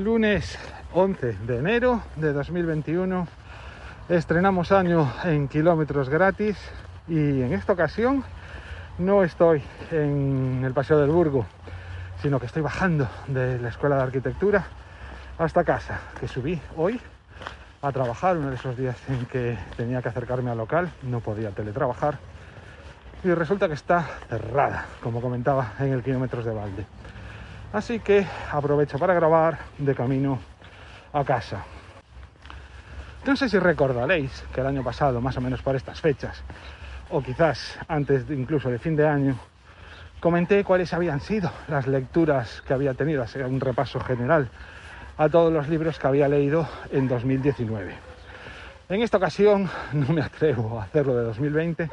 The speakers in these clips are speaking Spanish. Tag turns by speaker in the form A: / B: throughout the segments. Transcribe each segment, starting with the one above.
A: Lunes 11 de enero de 2021 estrenamos año en kilómetros gratis y en esta ocasión no estoy en el Paseo del Burgo, sino que estoy bajando de la Escuela de Arquitectura hasta casa, que subí hoy a trabajar, uno de esos días en que tenía que acercarme al local, no podía teletrabajar, y resulta que está cerrada, como comentaba en el kilómetros de balde. Así que aprovecho para grabar de camino a casa. No sé si recordaréis que el año pasado, más o menos por estas fechas, o quizás antes incluso de fin de año, comenté cuáles habían sido las lecturas que había tenido, así un repaso general a todos los libros que había leído en 2019. En esta ocasión no me atrevo a hacerlo de 2020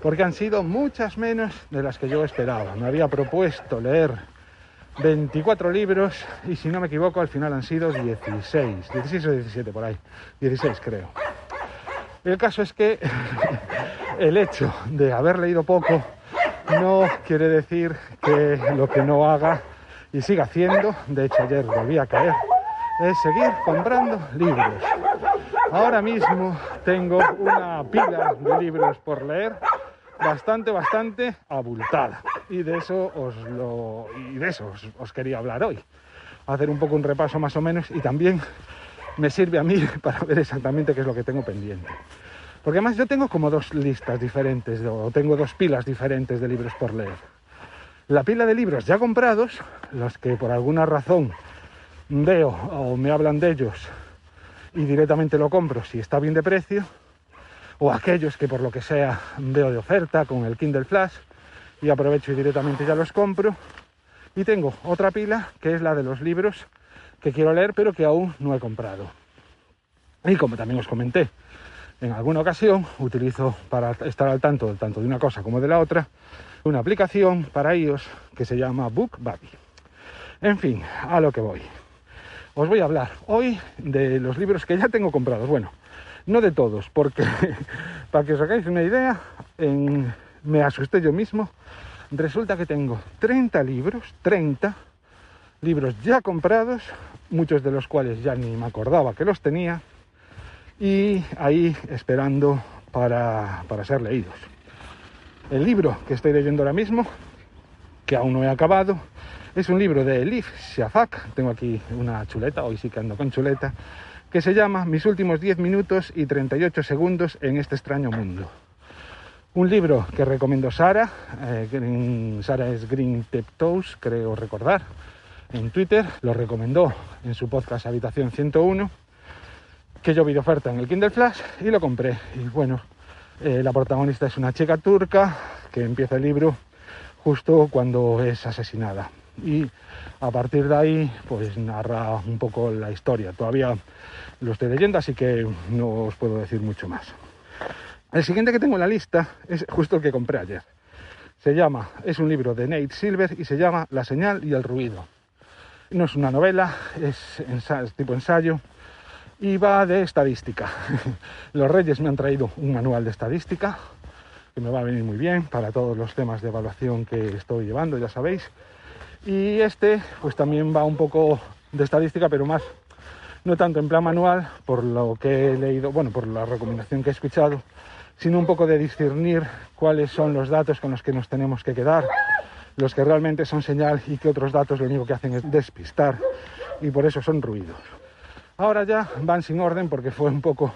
A: porque han sido muchas menos de las que yo esperaba. Me había propuesto leer 24 libros y si no me equivoco al final han sido 16, 16 o 17 por ahí, 16 creo. El caso es que el hecho de haber leído poco no quiere decir que lo que no haga y siga haciendo, de hecho ayer volví a caer, es seguir comprando libros. Ahora mismo tengo una pila de libros por leer bastante, bastante abultada. Y de eso os lo y de eso os, os, quería hablar hoy. Hacer un poco un repaso más o menos y también me sirve a mí para ver exactamente qué es lo que tengo pendiente. Porque además yo tengo como dos listas diferentes, o tengo dos pilas diferentes de libros por leer. La pila de libros ya comprados, los que por alguna razón veo o me hablan de ellos y directamente lo compro si está bien de precio, o aquellos que por lo que sea veo de oferta con el Kindle Flash y aprovecho y directamente ya los compro. Y tengo otra pila que es la de los libros que quiero leer pero que aún no he comprado. Y como también os comenté, en alguna ocasión utilizo para estar al tanto tanto de una cosa como de la otra una aplicación para iOS que se llama BookBuddy. En fin, a lo que voy. Os voy a hablar hoy de los libros que ya tengo comprados. Bueno, no de todos, porque para que os hagáis una idea, en, me asusté yo mismo. Resulta que tengo 30 libros, 30 libros ya comprados, muchos de los cuales ya ni me acordaba que los tenía, y ahí esperando para, para ser leídos. El libro que estoy leyendo ahora mismo, que aún no he acabado, es un libro de Elif Shafak. Tengo aquí una chuleta, hoy sí que ando con chuleta que se llama Mis últimos 10 minutos y 38 segundos en este extraño mundo. Un libro que recomiendo Sara, eh, Sara es Green Toes, creo recordar, en Twitter, lo recomendó en su podcast Habitación 101, que yo vi de oferta en el Kindle Flash y lo compré. Y bueno, eh, la protagonista es una chica turca que empieza el libro justo cuando es asesinada. Y a partir de ahí, pues narra un poco la historia. Todavía lo estoy leyendo, así que no os puedo decir mucho más. El siguiente que tengo en la lista es justo el que compré ayer. Se llama, es un libro de Nate Silver y se llama La señal y el ruido. No es una novela, es, es tipo ensayo y va de estadística. Los Reyes me han traído un manual de estadística que me va a venir muy bien para todos los temas de evaluación que estoy llevando, ya sabéis. Y este, pues también va un poco de estadística, pero más, no tanto en plan manual, por lo que he leído, bueno, por la recomendación que he escuchado, sino un poco de discernir cuáles son los datos con los que nos tenemos que quedar, los que realmente son señal y que otros datos lo único que hacen es despistar y por eso son ruidos. Ahora ya van sin orden porque fue un poco,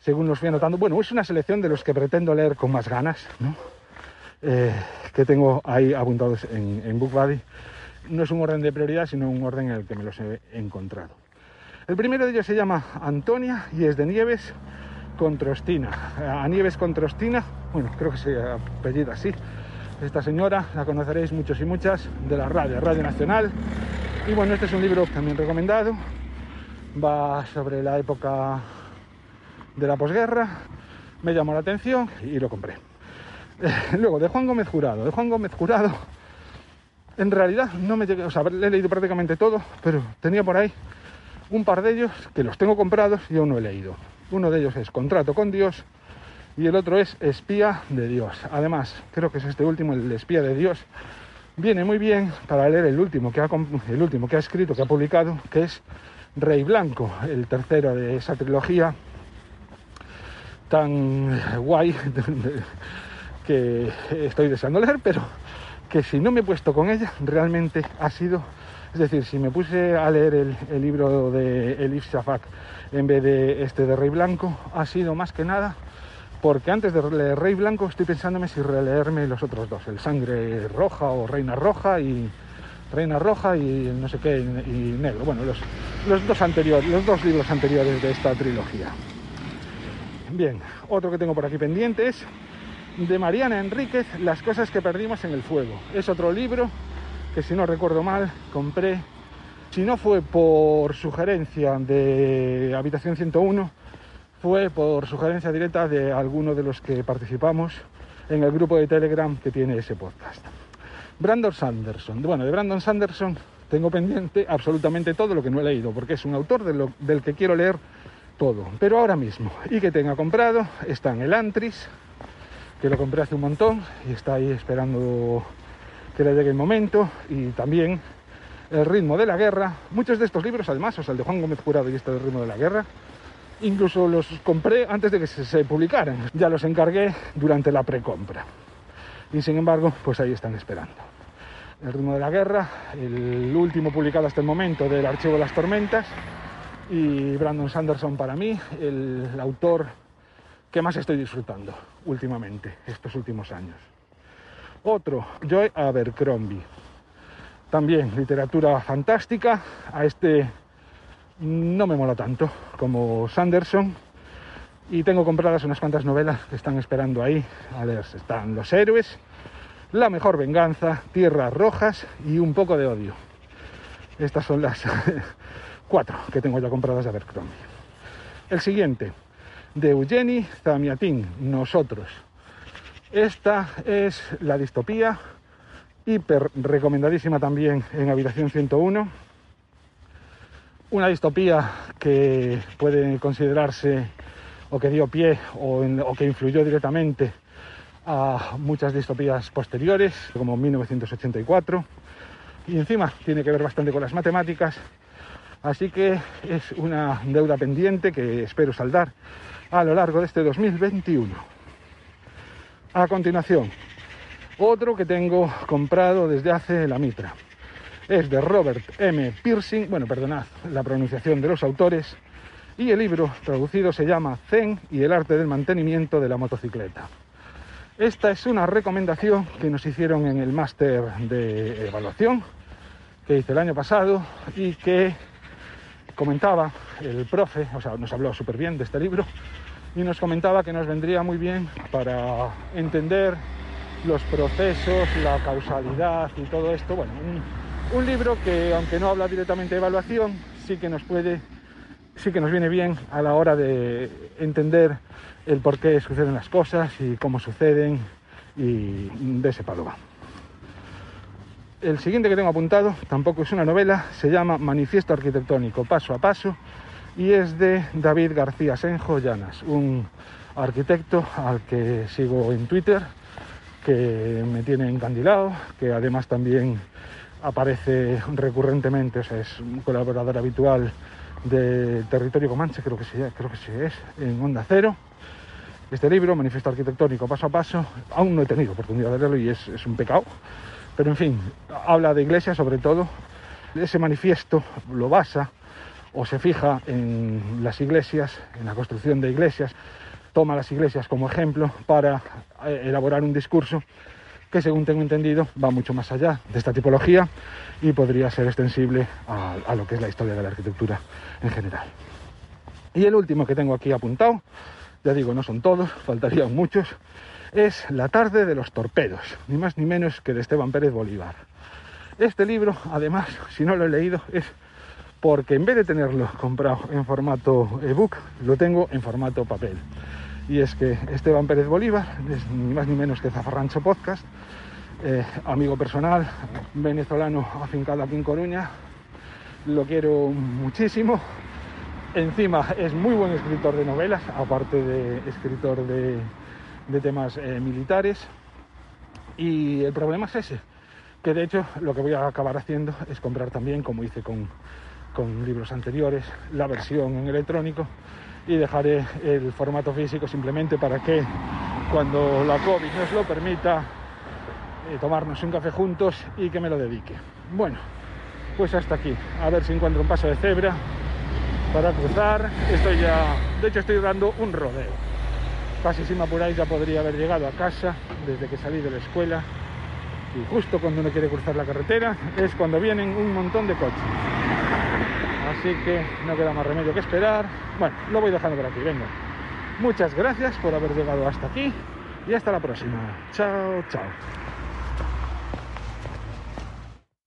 A: según los fui anotando, bueno, es una selección de los que pretendo leer con más ganas, ¿no? Eh, que tengo ahí apuntados en, en BookBuddy no es un orden de prioridad, sino un orden en el que me los he encontrado. El primero de ellos se llama Antonia y es de Nieves, Controstina. A Nieves Controstina, bueno, creo que se apellida así. Esta señora la conoceréis muchos y muchas de la radio, Radio Nacional. Y bueno, este es un libro también recomendado. Va sobre la época de la posguerra. Me llamó la atención y lo compré. Luego, de Juan Gómez Jurado. De Juan Gómez Jurado, en realidad no me llegué, o sea, he leído prácticamente todo, pero tenía por ahí un par de ellos que los tengo comprados y aún no he leído. Uno de ellos es Contrato con Dios y el otro es Espía de Dios. Además, creo que es este último, el Espía de Dios, viene muy bien para leer el último que ha, el último que ha escrito, que ha publicado, que es Rey Blanco, el tercero de esa trilogía tan guay que estoy deseando leer, pero que si no me he puesto con ella, realmente ha sido es decir, si me puse a leer el, libro de Elif Shafak en vez de este de Rey Blanco, ha sido más que nada porque antes de leer Rey Blanco estoy pensándome si releerme los otros dos, el Sangre Roja o Reina Roja y Reina Roja y no sé qué y, Negro. Bueno, los, los dos anteriores, los dos libros anteriores de esta trilogía. Bien, otro que tengo por aquí pendiente es de Mariana Enríquez, Las cosas que perdimos en el fuego. Es otro libro que si no recuerdo mal compré, si no fue por sugerencia de Habitación 101, fue por sugerencia directa de alguno de los que participamos en el grupo de Telegram que tiene ese podcast. Brandon Sanderson. Bueno, de Brandon Sanderson tengo pendiente absolutamente todo lo que no he leído, porque es un autor del que quiero leer todo. Pero ahora mismo, y que tenga comprado, está en el Antris, que lo compré hace un montón y está ahí esperando que le llegue el momento y también el ritmo de la guerra. Muchos de estos libros, además, o sea, el de Juan Gómez Jurado y este del ritmo de la guerra, incluso los compré antes de que se, publicaran. Ya los encargué durante la precompra. Y sin embargo, pues ahí están esperando. El ritmo de la guerra, el último publicado hasta el momento del Archivo de las Tormentas, y Brandon Sanderson para mí, el autor que más estoy disfrutando últimamente, estos últimos años. Otro, Joy Abercrombie. También literatura fantástica. A este no me mola tanto como Sanderson. Y tengo compradas unas cuantas novelas que están esperando ahí. A ver, están Los Héroes, La Mejor Venganza, Tierras Rojas y Un poco de odio. Estas son las cuatro que tengo ya compradas de Abercrombie. El siguiente, de Eugenie Zamiatin, Nosotros. Esta es la distopía, hiper recomendadísima también en Habitación 101. Una distopía que puede considerarse o que dio pie o, que influyó directamente a muchas distopías posteriores, como 1984. Y encima tiene que ver bastante con las matemáticas. Así que es una deuda pendiente que espero saldar a lo largo de este 2021. A continuación, otro que tengo comprado desde hace la mitra. Es de Robert M. Piercing, bueno, perdonad la pronunciación de los autores, y el libro traducido se llama Zen y el arte del mantenimiento de la motocicleta. Esta es una recomendación que nos hicieron en el máster de evaluación que hice el año pasado y que comentaba el profe, o sea, nos habló súper bien de este libro, y nos comentaba que nos vendría muy bien para entender los procesos, la causalidad y todo esto. Bueno, un, libro que aunque no habla directamente de evaluación, sí que nos puede, sí que nos viene bien a la hora de entender el por qué suceden las cosas y cómo suceden y de ese palo El siguiente que tengo apuntado tampoco es una novela, se llama Manifiesto Arquitectónico, paso a paso, y es de David García Senjo Llanas, un arquitecto al que sigo en Twitter, que me tiene encandilado, que además también aparece recurrentemente, o sea, es un colaborador habitual de Territorio Comanche, creo que sí, creo que sí es, en Onda Cero. Este libro, Manifiesto Arquitectónico Paso a Paso, aún no he tenido oportunidad de leerlo y es, es un pecado, pero en fin, habla de iglesia sobre todo. Ese manifiesto lo basa o se fija en las iglesias, en la construcción de iglesias, toma las iglesias como ejemplo para eh, elaborar un discurso que según tengo entendido va mucho más allá de esta tipología y podría ser extensible a, lo que es la historia de la arquitectura en general. Y el último que tengo aquí apuntado ya digo, no son todos, faltarían muchos, es La tarde de los torpedos, ni más ni menos que de Esteban Pérez Bolívar. Este libro, además, si no lo he leído, es porque en vez de tenerlo comprado en formato ebook, lo tengo en formato papel. Y es que Esteban Pérez Bolívar es ni más ni menos que Zafarrancho Podcast, eh, amigo personal, venezolano afincado aquí en Coruña, lo quiero muchísimo. Encima es muy buen escritor de novelas, aparte de escritor de, temas eh, militares. Y el problema es ese, que de hecho lo que voy a acabar haciendo es comprar también, como hice con, con libros anteriores, la versión en electrónico y dejaré el formato físico simplemente para que cuando la COVID nos lo permita, eh, tomarnos un café juntos y que me lo dedique. Bueno, pues hasta aquí. A ver si encuentro un paso de cebra para cruzar. Estoy ya, de hecho estoy dando un rodeo. Casi si me apuráis ya podría haber llegado a casa desde que salí de la escuela. Y justo cuando uno quiere cruzar la carretera es cuando vienen un montón de coches. Así que no queda más remedio que esperar. Bueno, lo voy dejando por aquí, venga. Muchas gracias por haber llegado hasta aquí y hasta la próxima. Chao, chao.